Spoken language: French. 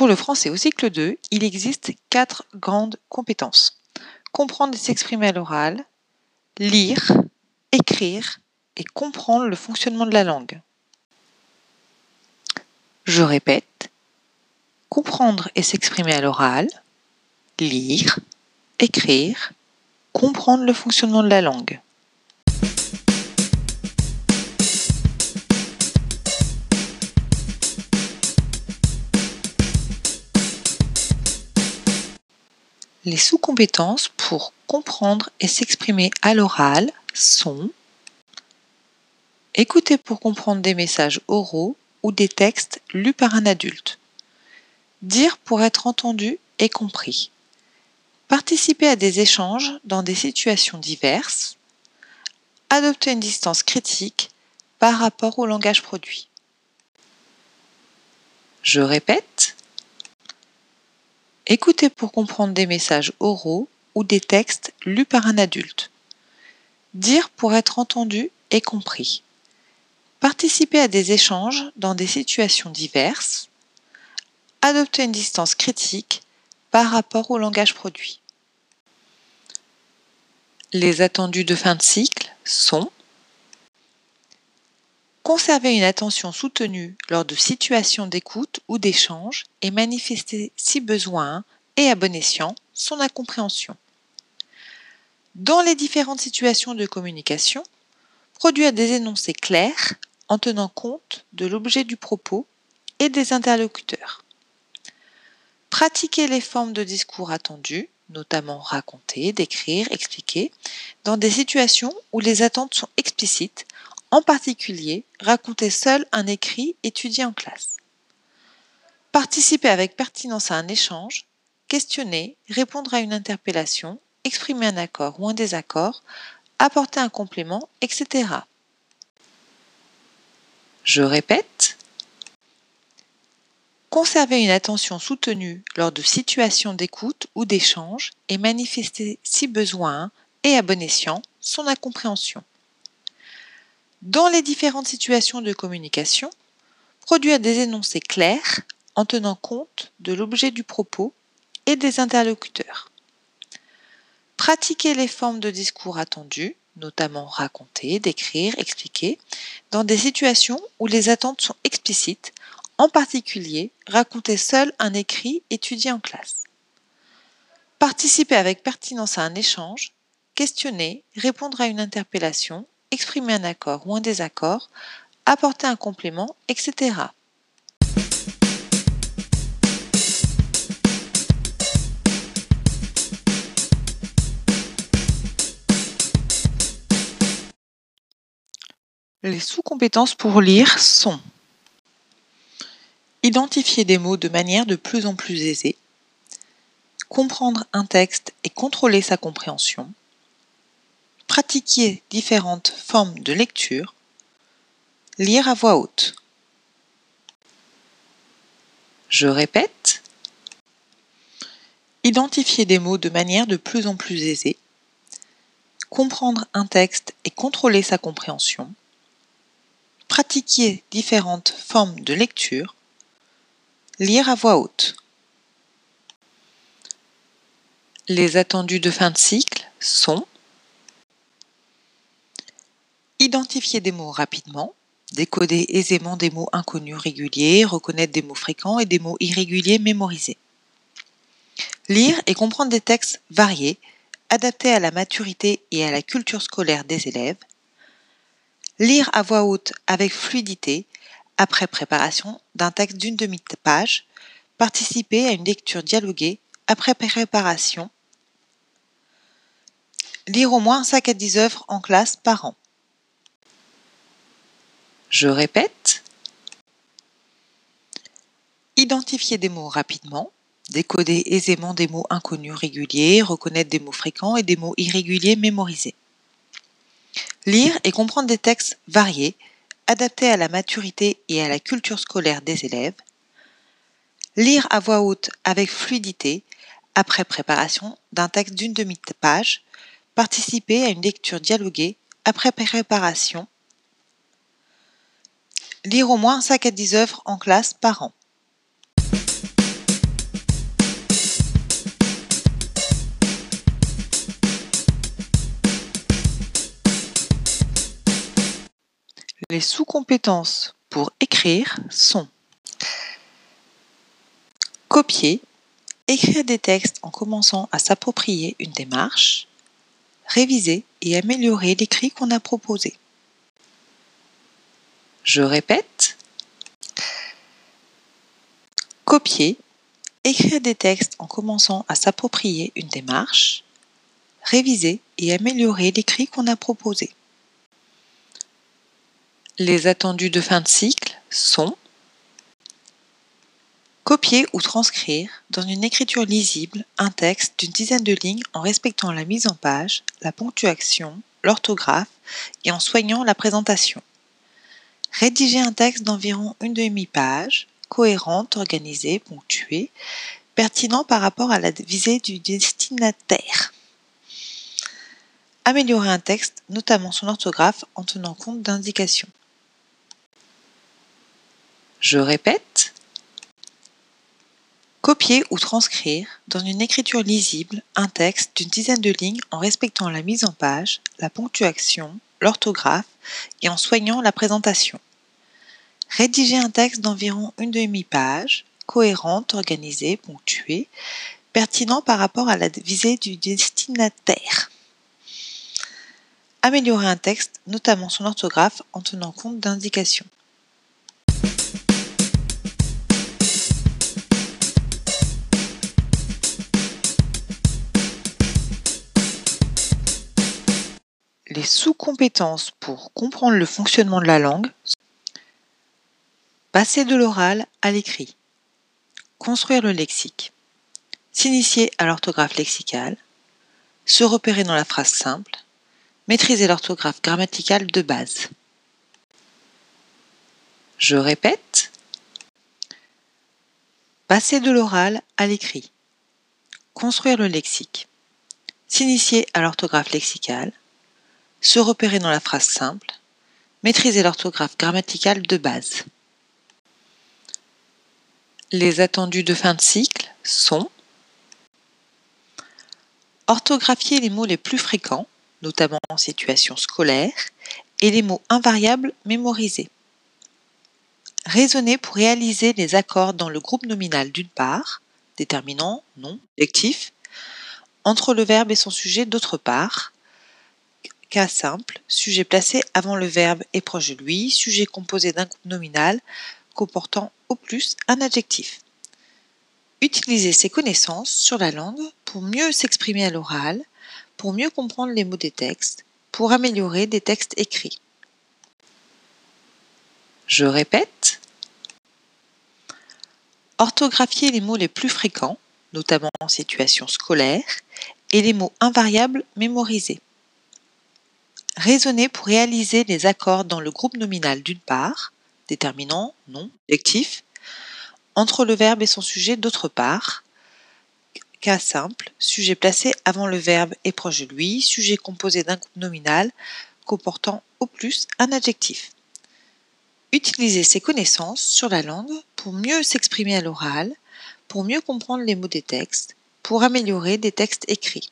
Pour le français au cycle 2, il existe quatre grandes compétences. Comprendre et s'exprimer à l'oral, lire, écrire et comprendre le fonctionnement de la langue. Je répète, comprendre et s'exprimer à l'oral, lire, écrire, comprendre le fonctionnement de la langue. Les sous-compétences pour comprendre et s'exprimer à l'oral sont écouter pour comprendre des messages oraux ou des textes lus par un adulte, dire pour être entendu et compris, participer à des échanges dans des situations diverses, adopter une distance critique par rapport au langage produit. Je répète, écouter pour comprendre des messages oraux ou des textes lus par un adulte, dire pour être entendu et compris, participer à des échanges dans des situations diverses, adopter une distance critique par rapport au langage produit. Les attendus de fin de cycle sont conserver une attention soutenue lors de situations d'écoute ou d'échange et manifester si besoin et à bon escient son incompréhension. Dans les différentes situations de communication, produire des énoncés clairs en tenant compte de l'objet du propos et des interlocuteurs. Pratiquer les formes de discours attendues, notamment raconter, décrire, expliquer, dans des situations où les attentes sont explicites, en particulier raconter seul un écrit étudié en classe. Participer avec pertinence à un échange, questionner, répondre à une interpellation, exprimer un accord ou un désaccord, apporter un complément, etc. Je répète. Conserver une attention soutenue lors de situations d'écoute ou d'échange et manifester si besoin et à bon escient son incompréhension. Dans les différentes situations de communication, produire des énoncés clairs en tenant compte de l'objet du propos et des interlocuteurs. Pratiquer les formes de discours attendues, notamment raconter, décrire, expliquer, dans des situations où les attentes sont explicites, en particulier raconter seul un écrit étudié en classe. Participer avec pertinence à un échange, questionner, répondre à une interpellation, exprimer un accord ou un désaccord, apporter un complément, etc. Les sous-compétences pour lire sont identifier des mots de manière de plus en plus aisée, comprendre un texte et contrôler sa compréhension, pratiquer différentes formes de lecture, lire à voix haute. Je répète, identifier des mots de manière de plus en plus aisée, comprendre un texte et contrôler sa compréhension, pratiquer différentes formes de lecture, lire à voix haute. Les attendus de fin de cycle sont identifier des mots rapidement, décoder aisément des mots inconnus réguliers, reconnaître des mots fréquents et des mots irréguliers mémorisés. Lire et comprendre des textes variés, adaptés à la maturité et à la culture scolaire des élèves, Lire à voix haute avec fluidité après préparation d'un texte d'une demi-page. Participer à une lecture dialoguée après préparation. Lire au moins 5 à 10 œuvres en classe par an. Je répète. Identifier des mots rapidement, décoder aisément des mots inconnus réguliers, reconnaître des mots fréquents et des mots irréguliers mémorisés. Lire et comprendre des textes variés, adaptés à la maturité et à la culture scolaire des élèves. Lire à voix haute avec fluidité, après préparation d'un texte d'une demi-page. Participer à une lecture dialoguée après préparation. Lire au moins 5 à 10 œuvres en classe par an. Les sous-compétences pour écrire sont copier, écrire des textes en commençant à s'approprier une démarche, réviser et améliorer l'écrit qu'on a proposé. Je répète, copier, écrire des textes en commençant à s'approprier une démarche, réviser et améliorer l'écrit qu'on a proposé. Les attendus de fin de cycle sont Copier ou transcrire dans une écriture lisible un texte d'une dizaine de lignes en respectant la mise en page, la ponctuation, l'orthographe et en soignant la présentation. Rédiger un texte d'environ une demi-page, cohérente, organisée, ponctuée, pertinent par rapport à la visée du destinataire. Améliorer un texte, notamment son orthographe, en tenant compte d'indications. Je répète. Copier ou transcrire dans une écriture lisible un texte d'une dizaine de lignes en respectant la mise en page, la ponctuation, l'orthographe et en soignant la présentation. Rédiger un texte d'environ une demi-page, cohérente, organisée, ponctuée, pertinent par rapport à la visée du destinataire. Améliorer un texte, notamment son orthographe, en tenant compte d'indications. Sous-compétences pour comprendre le fonctionnement de la langue Passer de l'oral à l'écrit. Construire le lexique. S'initier à l'orthographe lexicale. Se repérer dans la phrase simple. Maîtriser l'orthographe grammaticale de base. Je répète. Passer de l'oral à l'écrit. Construire le lexique. S'initier à l'orthographe lexicale. Se repérer dans la phrase simple. Maîtriser l'orthographe grammaticale de base. Les attendus de fin de cycle sont orthographier les mots les plus fréquents, notamment en situation scolaire, et les mots invariables mémorisés. Raisonner pour réaliser les accords dans le groupe nominal d'une part, déterminant, nom, adjectif, entre le verbe et son sujet d'autre part, cas simple, sujet placé avant le verbe et proche de lui, sujet composé d'un groupe nominal, comportant au plus un adjectif. Utiliser ses connaissances sur la langue pour mieux s'exprimer à l'oral, pour mieux comprendre les mots des textes, pour améliorer des textes écrits. Je répète. Orthographier les mots les plus fréquents, notamment en situation scolaire, et les mots invariables mémorisés. Raisonner pour réaliser les accords dans le groupe nominal d'une part, déterminant, nom, adjectif, entre le verbe et son sujet d'autre part, cas simple, sujet placé avant le verbe et proche de lui, sujet composé d'un groupe nominal comportant au plus un adjectif. Utiliser ses connaissances sur la langue pour mieux s'exprimer à l'oral, pour mieux comprendre les mots des textes, pour améliorer des textes écrits.